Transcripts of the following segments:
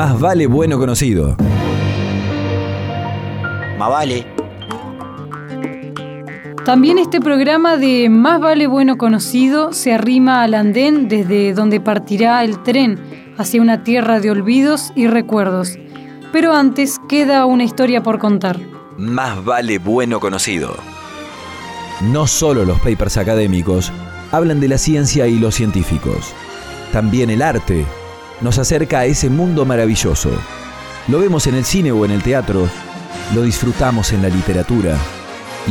Más vale bueno conocido. Más vale. También este programa de Más vale bueno conocido se arrima al andén desde donde partirá el tren hacia una tierra de olvidos y recuerdos. Pero antes queda una historia por contar. Más vale bueno conocido. No solo los papers académicos hablan de la ciencia y los científicos. También el arte nos acerca a ese mundo maravilloso. Lo vemos en el cine o en el teatro, lo disfrutamos en la literatura,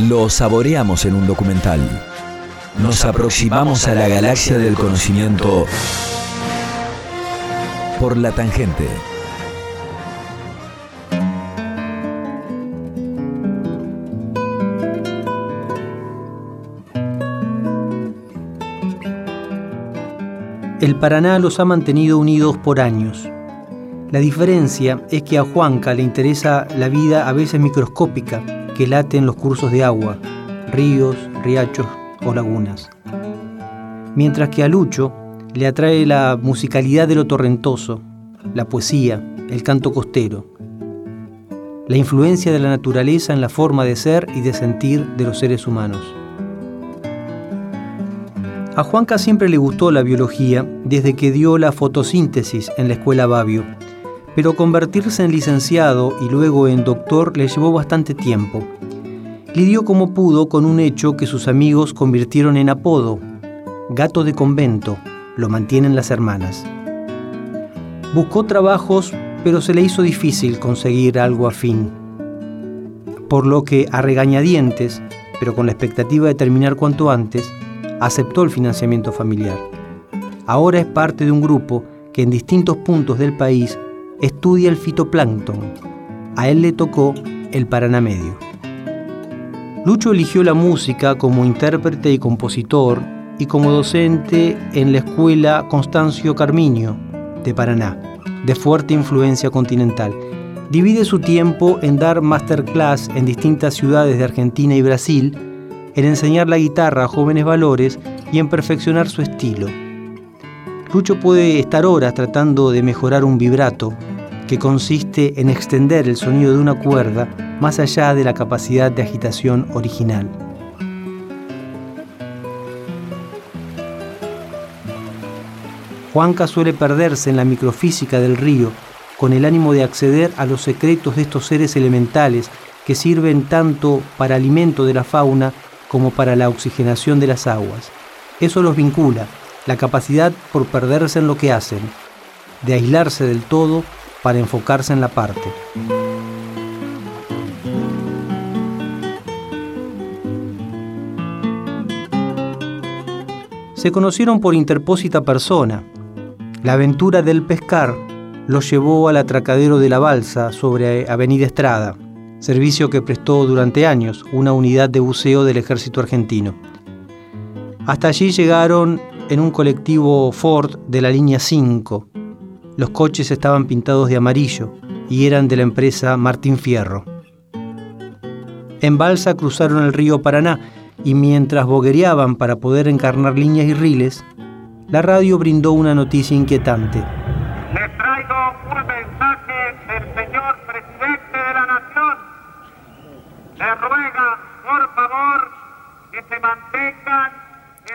lo saboreamos en un documental. Nos aproximamos a la galaxia del conocimiento por la tangente. El Paraná los ha mantenido unidos por años. La diferencia es que a Juanca le interesa la vida a veces microscópica que late en los cursos de agua, ríos, riachos o lagunas. Mientras que a Lucho le atrae la musicalidad de lo torrentoso, la poesía, el canto costero, la influencia de la naturaleza en la forma de ser y de sentir de los seres humanos. A Juanca siempre le gustó la biología desde que dio la fotosíntesis en la escuela Babio, pero convertirse en licenciado y luego en doctor le llevó bastante tiempo. Lidió como pudo con un hecho que sus amigos convirtieron en apodo, gato de convento, lo mantienen las hermanas. Buscó trabajos, pero se le hizo difícil conseguir algo afín. Por lo que, a regañadientes, pero con la expectativa de terminar cuanto antes, aceptó el financiamiento familiar. Ahora es parte de un grupo que en distintos puntos del país estudia el fitoplancton. A él le tocó el Paraná Medio. Lucho eligió la música como intérprete y compositor y como docente en la escuela Constancio Carminio de Paraná, de fuerte influencia continental. Divide su tiempo en dar masterclass en distintas ciudades de Argentina y Brasil en enseñar la guitarra a jóvenes valores y en perfeccionar su estilo. Lucho puede estar horas tratando de mejorar un vibrato, que consiste en extender el sonido de una cuerda más allá de la capacidad de agitación original. Juanca suele perderse en la microfísica del río, con el ánimo de acceder a los secretos de estos seres elementales que sirven tanto para alimento de la fauna como para la oxigenación de las aguas. Eso los vincula, la capacidad por perderse en lo que hacen, de aislarse del todo para enfocarse en la parte. Se conocieron por interpósita persona. La aventura del pescar los llevó al atracadero de la balsa sobre Avenida Estrada, servicio que prestó durante años una unidad de buceo del ejército argentino. Hasta allí llegaron en un colectivo Ford de la línea 5. Los coches estaban pintados de amarillo y eran de la empresa Martín Fierro. En balsa cruzaron el río Paraná y mientras boguereaban para poder encarnar líneas y riles, la radio brindó una noticia inquietante.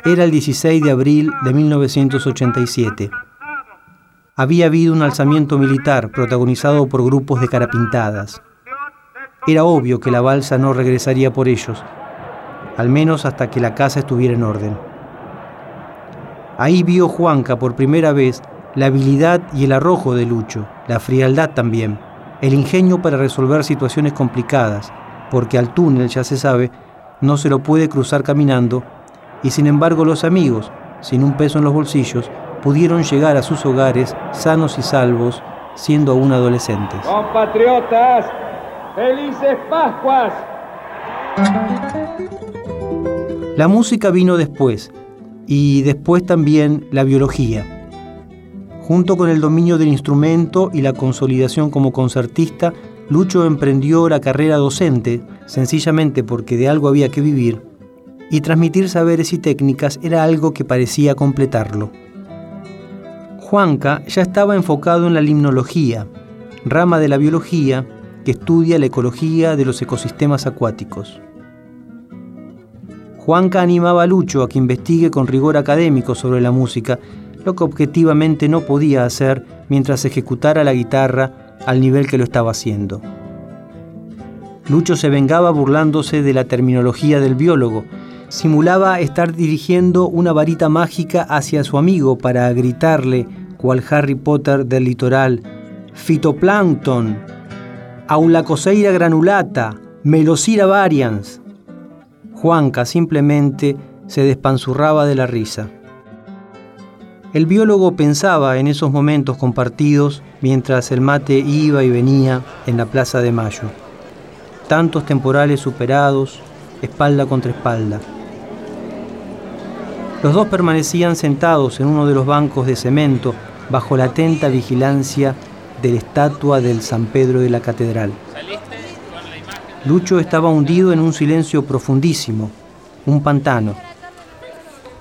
Era el 16 de abril de 1987. Había habido un alzamiento militar protagonizado por grupos de carapintadas. Era obvio que la balsa no regresaría por ellos, al menos hasta que la casa estuviera en orden. Ahí vio Juanca por primera vez la habilidad y el arrojo de Lucho, la frialdad también, el ingenio para resolver situaciones complicadas, porque al túnel, ya se sabe, no se lo puede cruzar caminando y sin embargo los amigos, sin un peso en los bolsillos, pudieron llegar a sus hogares sanos y salvos, siendo aún adolescentes. Compatriotas, felices Pascuas. La música vino después, y después también la biología. Junto con el dominio del instrumento y la consolidación como concertista, Lucho emprendió la carrera docente, sencillamente porque de algo había que vivir, y transmitir saberes y técnicas era algo que parecía completarlo. Juanca ya estaba enfocado en la limnología, rama de la biología que estudia la ecología de los ecosistemas acuáticos. Juanca animaba a Lucho a que investigue con rigor académico sobre la música, lo que objetivamente no podía hacer mientras ejecutara la guitarra al nivel que lo estaba haciendo. Lucho se vengaba burlándose de la terminología del biólogo, simulaba estar dirigiendo una varita mágica hacia su amigo para gritarle, cual Harry Potter del litoral, fitoplancton, aulacoseira granulata, melosira varians. Juanca simplemente se despanzurraba de la risa. El biólogo pensaba en esos momentos compartidos mientras el mate iba y venía en la Plaza de Mayo. Tantos temporales superados, espalda contra espalda. Los dos permanecían sentados en uno de los bancos de cemento bajo la atenta vigilancia de la estatua del San Pedro de la Catedral. Lucho estaba hundido en un silencio profundísimo, un pantano.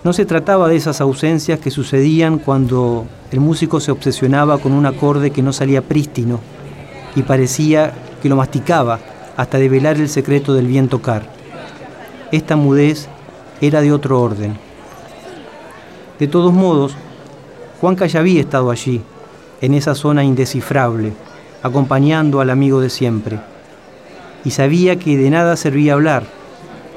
No se trataba de esas ausencias que sucedían cuando el músico se obsesionaba con un acorde que no salía prístino y parecía que lo masticaba hasta develar el secreto del bien tocar. Esta mudez era de otro orden. De todos modos, Juanca ya había estado allí, en esa zona indescifrable, acompañando al amigo de siempre. Y sabía que de nada servía hablar,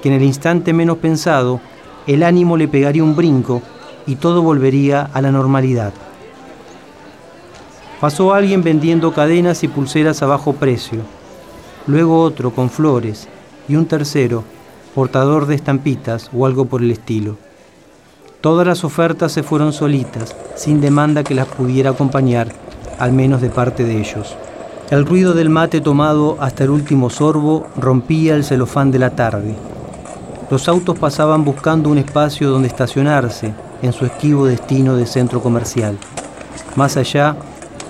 que en el instante menos pensado el ánimo le pegaría un brinco y todo volvería a la normalidad. Pasó alguien vendiendo cadenas y pulseras a bajo precio, luego otro con flores y un tercero, portador de estampitas o algo por el estilo. Todas las ofertas se fueron solitas, sin demanda que las pudiera acompañar, al menos de parte de ellos. El ruido del mate tomado hasta el último sorbo rompía el celofán de la tarde. Los autos pasaban buscando un espacio donde estacionarse en su esquivo destino de centro comercial. Más allá,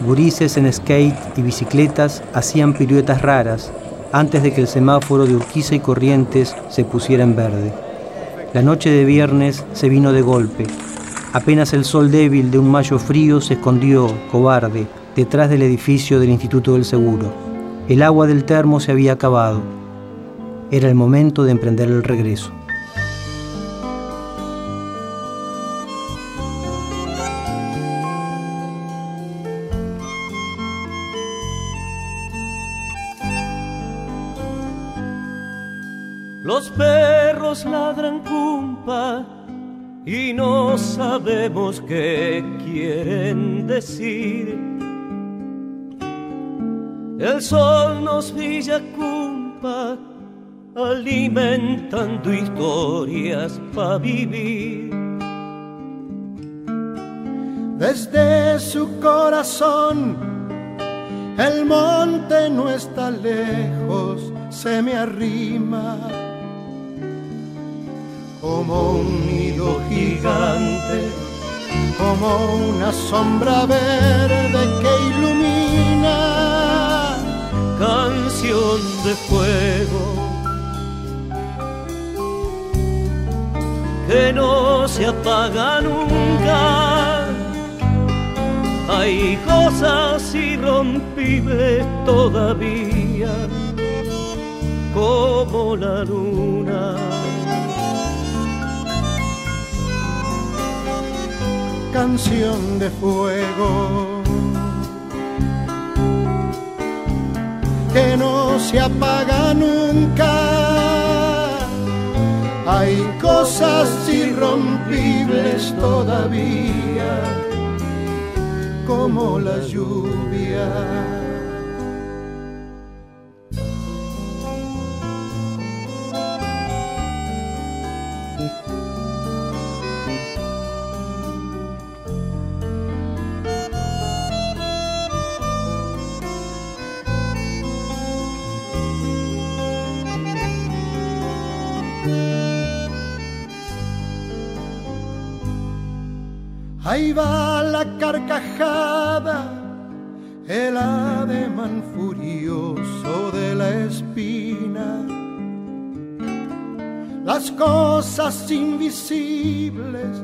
gurises en skate y bicicletas hacían piruetas raras antes de que el semáforo de Urquiza y Corrientes se pusiera en verde. La noche de viernes se vino de golpe. Apenas el sol débil de un mayo frío se escondió, cobarde, detrás del edificio del Instituto del Seguro. El agua del termo se había acabado. Era el momento de emprender el regreso. Los perros ladran cumpa y no sabemos qué quieren decir. El sol nos brilla cumpa, alimentando historias para vivir. Desde su corazón, el monte no está lejos, se me arrima como un nido gigante, como una sombra verde que ilumina, canción de fuego. Que no se apaga nunca. Hay cosas irrompibles todavía, como la luna canción de fuego que no se apaga nunca. Hay cosas irrompibles todavía, como la lluvia. Ahí va la carcajada, el ademán furioso de la espina. Las cosas invisibles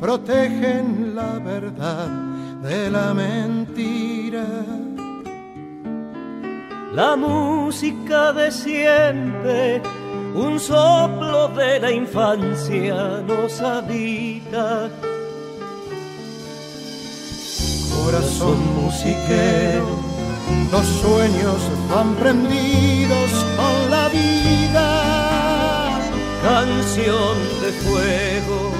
protegen la verdad de la mentira. la música de siempre, un soplo de la infancia nos habita. Corazón musiquero, los sueños van prendidos con la vida. Canción de fuego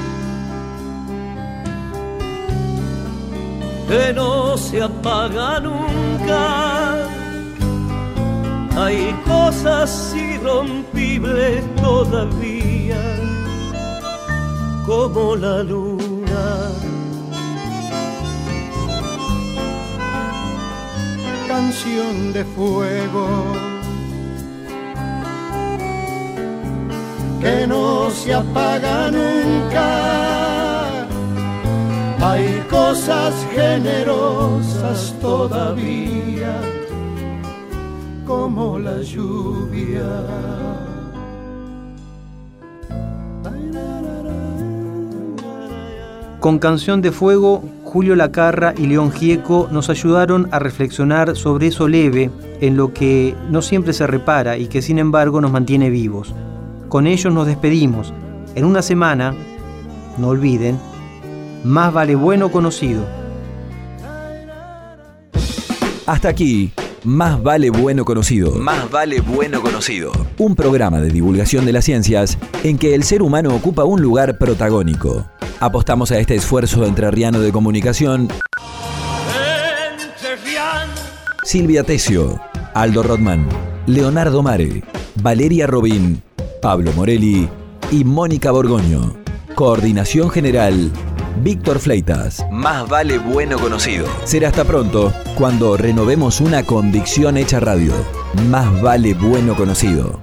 que no se apaga nunca hay cosas irrompibles todavía, como la luna. De fuego que no se apaga nunca. Hay cosas generosas todavía como la lluvia. Con Canción de Fuego, Julio Lacarra y León Gieco nos ayudaron a reflexionar sobre eso leve en lo que no siempre se repara y que sin embargo nos mantiene vivos. Con ellos nos despedimos. En una semana, no olviden, más vale bueno conocido. Hasta aquí más vale bueno conocido. Más vale bueno conocido. Un programa de divulgación de las ciencias en que el ser humano ocupa un lugar protagónico. Apostamos a este esfuerzo entrerriano de comunicación. Silvia Tesio, Aldo Rodman, Leonardo Mare, Valeria Robín, Pablo Morelli y Mónica Borgoño. Coordinación General, Víctor Fleitas. Más vale bueno conocido. Será hasta pronto cuando renovemos una convicción hecha radio. Más vale bueno conocido.